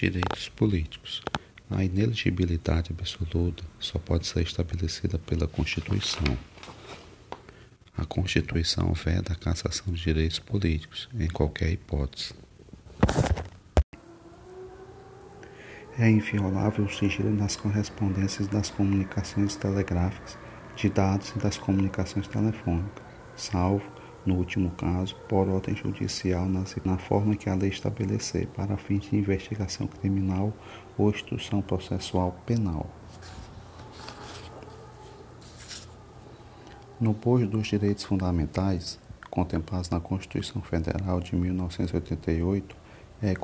Direitos políticos. A inelegibilidade absoluta só pode ser estabelecida pela Constituição. A Constituição veda a cassação de direitos políticos, em qualquer hipótese. É inviolável o sigilo nas correspondências das comunicações telegráficas, de dados e das comunicações telefônicas, salvo no último caso, por ordem judicial na forma que a lei estabelecer para fins de investigação criminal ou instrução processual penal. No bojo dos direitos fundamentais, contemplados na Constituição Federal de 1988, é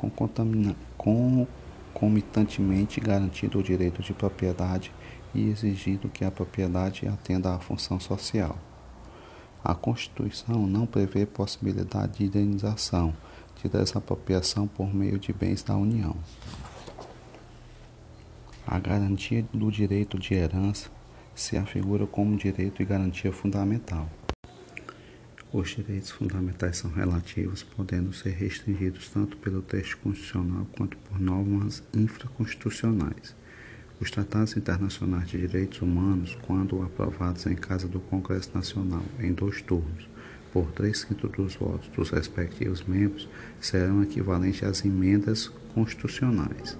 concomitantemente garantido o direito de propriedade e exigido que a propriedade atenda à função social. A Constituição não prevê possibilidade de indenização de desapropriação por meio de bens da União. A garantia do direito de herança se afigura como direito e garantia fundamental. Os direitos fundamentais são relativos, podendo ser restringidos tanto pelo texto constitucional quanto por normas infraconstitucionais. Os tratados internacionais de direitos humanos, quando aprovados em casa do Congresso Nacional em dois turnos, por três quintos dos votos dos respectivos membros, serão equivalentes às emendas constitucionais.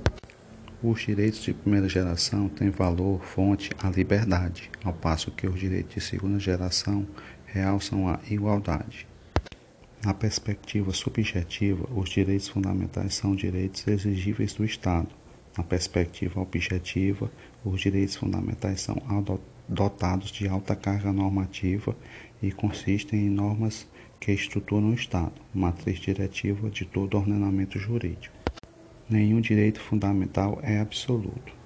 Os direitos de primeira geração têm valor fonte à liberdade, ao passo que os direitos de segunda geração realçam a igualdade. Na perspectiva subjetiva, os direitos fundamentais são direitos exigíveis do Estado na perspectiva objetiva, os direitos fundamentais são dotados de alta carga normativa e consistem em normas que estruturam o Estado, matriz diretiva de todo ordenamento jurídico. Nenhum direito fundamental é absoluto.